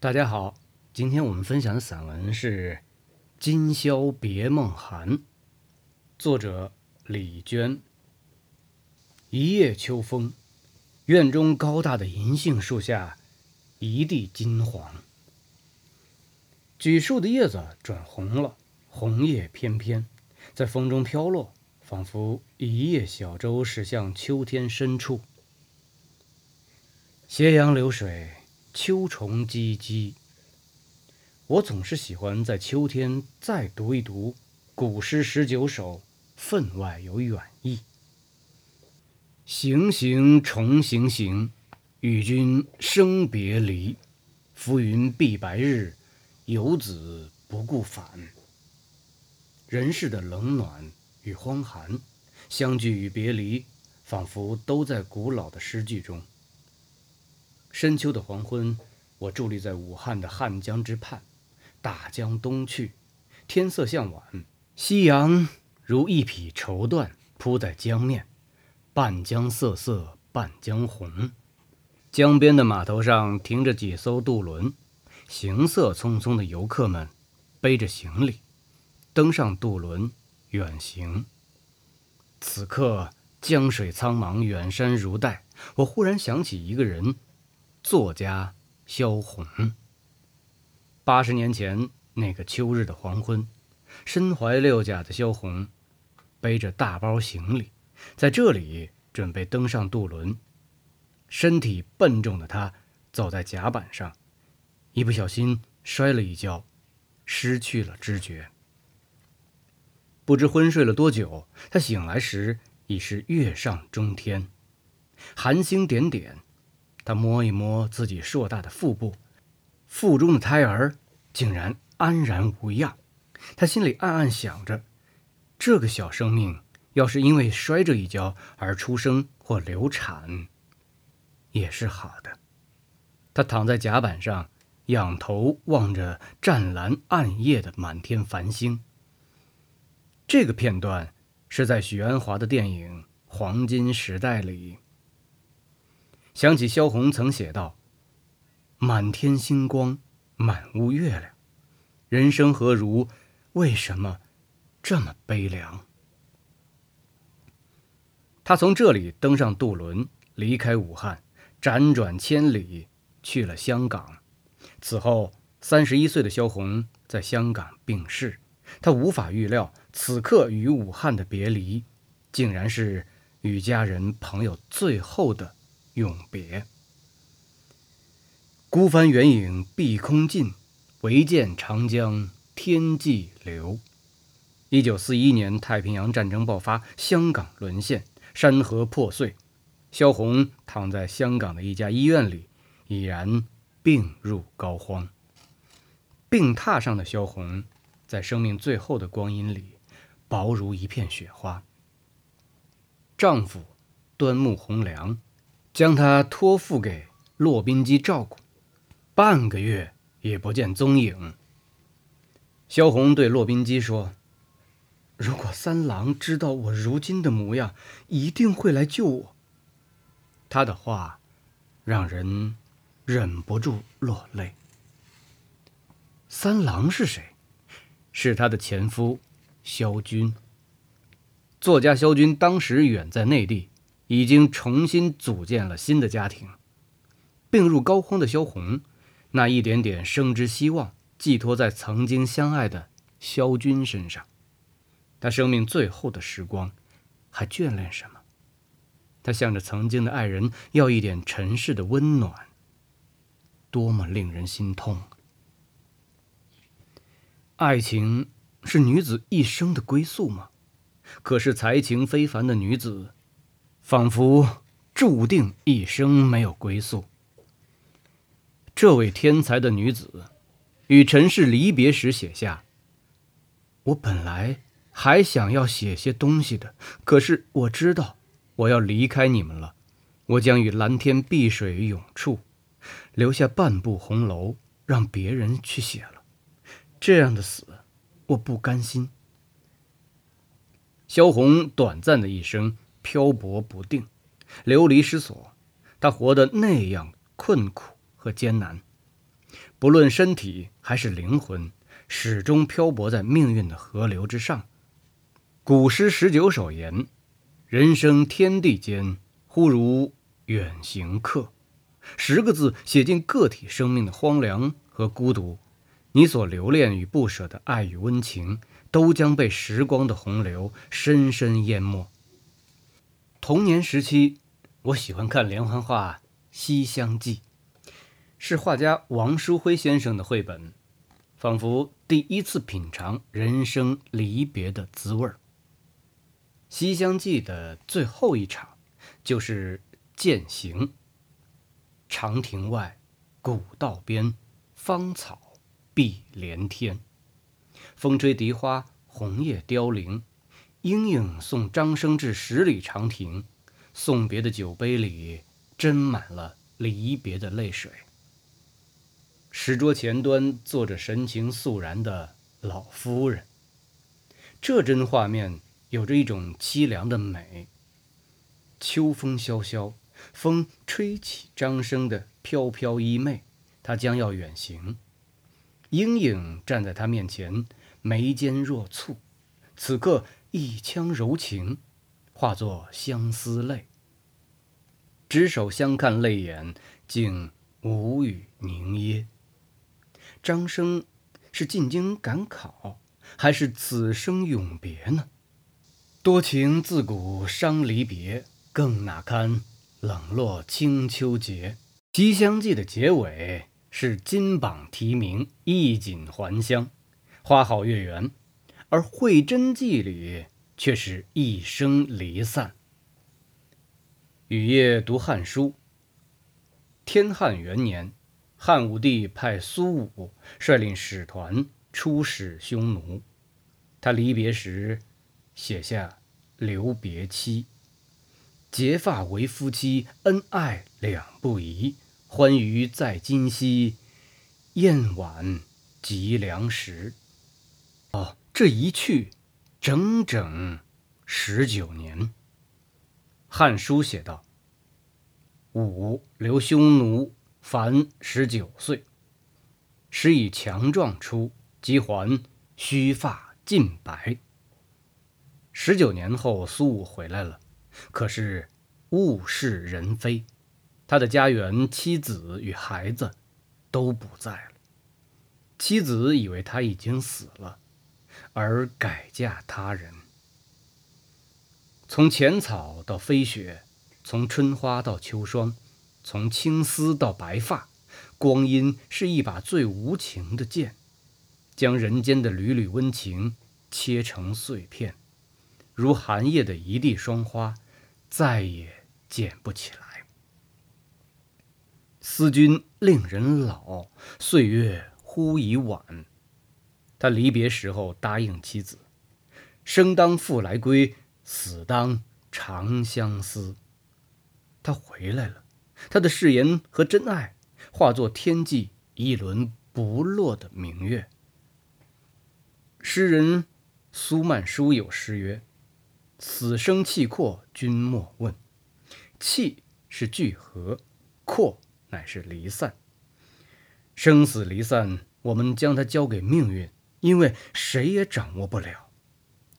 大家好，今天我们分享的散文是《今宵别梦寒》，作者李娟。一夜秋风，院中高大的银杏树下，一地金黄。榉树的叶子转红了，红叶翩翩，在风中飘落，仿佛一叶小舟驶向秋天深处。斜阳流水。秋虫唧唧。我总是喜欢在秋天再读一读《古诗十九首》，分外有远意。行行重行行，与君生别离。浮云蔽白日，游子不顾返。人世的冷暖与荒寒，相聚与别离，仿佛都在古老的诗句中。深秋的黄昏，我伫立在武汉的汉江之畔，大江东去，天色向晚，夕阳如一匹绸缎铺在江面，半江瑟瑟半江红。江边的码头上停着几艘渡轮，行色匆匆的游客们背着行李，登上渡轮远行。此刻江水苍茫，远山如黛，我忽然想起一个人。作家萧红。八十年前那个秋日的黄昏，身怀六甲的萧红，背着大包行李，在这里准备登上渡轮。身体笨重的他走在甲板上，一不小心摔了一跤，失去了知觉。不知昏睡了多久，他醒来时已是月上中天，寒星点点。他摸一摸自己硕大的腹部，腹中的胎儿竟然安然无恙。他心里暗暗想着：这个小生命要是因为摔这一跤而出生或流产，也是好的。他躺在甲板上，仰头望着湛蓝暗夜的满天繁星。这个片段是在许鞍华的电影《黄金时代》里。想起萧红曾写道：“满天星光，满屋月亮，人生何如？为什么这么悲凉？”他从这里登上渡轮，离开武汉，辗转千里去了香港。此后，三十一岁的萧红在香港病逝。他无法预料，此刻与武汉的别离，竟然是与家人朋友最后的。永别。孤帆远影碧空尽，唯见长江天际流。一九四一年，太平洋战争爆发，香港沦陷，山河破碎。萧红躺在香港的一家医院里，已然病入膏肓。病榻上的萧红，在生命最后的光阴里，薄如一片雪花。丈夫端木蕻良。将他托付给骆宾基照顾，半个月也不见踪影。萧红对骆宾基说：“如果三郎知道我如今的模样，一定会来救我。”他的话让人忍不住落泪。三郎是谁？是他的前夫萧军。作家萧军当时远在内地。已经重新组建了新的家庭，病入膏肓的萧红，那一点点生之希望寄托在曾经相爱的萧军身上。他生命最后的时光，还眷恋什么？他向着曾经的爱人要一点尘世的温暖，多么令人心痛！爱情是女子一生的归宿吗？可是才情非凡的女子。仿佛注定一生没有归宿。这位天才的女子，与尘世离别时写下：“我本来还想要写些东西的，可是我知道我要离开你们了，我将与蓝天碧水永处，留下半部红楼让别人去写了。这样的死，我不甘心。”萧红短暂的一生。漂泊不定，流离失所，他活得那样困苦和艰难。不论身体还是灵魂，始终漂泊在命运的河流之上。古诗十九首言：“人生天地间，忽如远行客。”十个字写尽个体生命的荒凉和孤独。你所留恋与不舍的爱与温情，都将被时光的洪流深深淹没。童年时期，我喜欢看连环画《西厢记》，是画家王书辉先生的绘本，仿佛第一次品尝人生离别的滋味儿。《西厢记》的最后一场就是践行。长亭外，古道边，芳草。碧连天，风吹荻花，红叶凋零。莺莺送张生至十里长亭，送别的酒杯里斟满了离别的泪水。石桌前端坐着神情肃然的老夫人，这帧画面有着一种凄凉的美。秋风萧萧，风吹起张生的飘飘衣袂，他将要远行。莺莺站在他面前，眉间若蹙，此刻一腔柔情，化作相思泪。执手相看泪眼，竟无语凝噎。张生是进京赶考，还是此生永别呢？多情自古伤离别，更哪堪冷落清秋节？《西厢记》的结尾。是金榜题名，衣锦还乡，花好月圆；而《会真记》里却是一生离散。雨夜读《汉书》，天汉元年，汉武帝派苏武率领使团出使匈奴，他离别时写下“留别妻，结发为夫妻，恩爱两不疑。”欢娱在今夕，燕晚及良时。哦，这一去，整整十九年。《汉书》写道：“武留匈奴，凡十九岁，时以强壮出，即还，须发尽白。”十九年后，苏武回来了，可是物是人非。他的家园、妻子与孩子都不在了。妻子以为他已经死了，而改嫁他人。从浅草到飞雪，从春花到秋霜，从青丝到白发，光阴是一把最无情的剑，将人间的缕缕温情切成碎片，如寒夜的一地霜花，再也捡不起来。思君令人老，岁月忽已晚。他离别时候答应妻子：“生当复来归，死当长相思。”他回来了，他的誓言和真爱化作天际一轮不落的明月。诗人苏曼殊有诗曰：“死生契阔，君莫问。契是聚合，阔。”乃是离散，生死离散，我们将它交给命运，因为谁也掌握不了。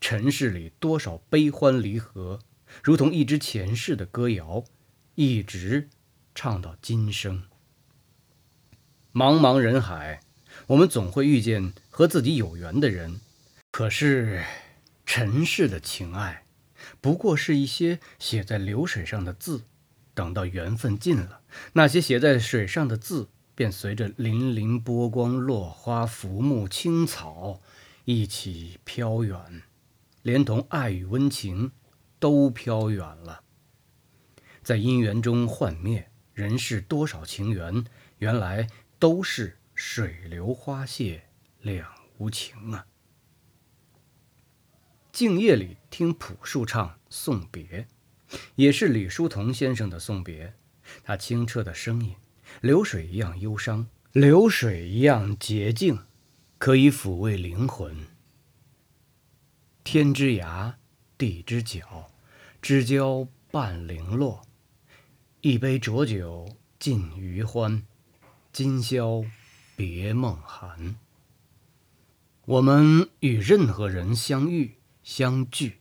尘世里多少悲欢离合，如同一支前世的歌谣，一直唱到今生。茫茫人海，我们总会遇见和自己有缘的人，可是尘世的情爱，不过是一些写在流水上的字。等到缘分尽了，那些写在水上的字便随着粼粼波光、落花、浮木、青草一起飘远，连同爱与温情都飘远了。在姻缘中幻灭，人世多少情缘，原来都是水流花谢两无情啊！静夜里听朴树唱送别。也是李叔同先生的送别，他清澈的声音，流水一样忧伤，流水一样洁净，可以抚慰灵魂。天之涯，地之角，知交半零落。一杯浊酒尽余欢，今宵别梦寒。我们与任何人相遇、相聚，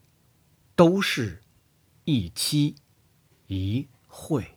都是一期一会。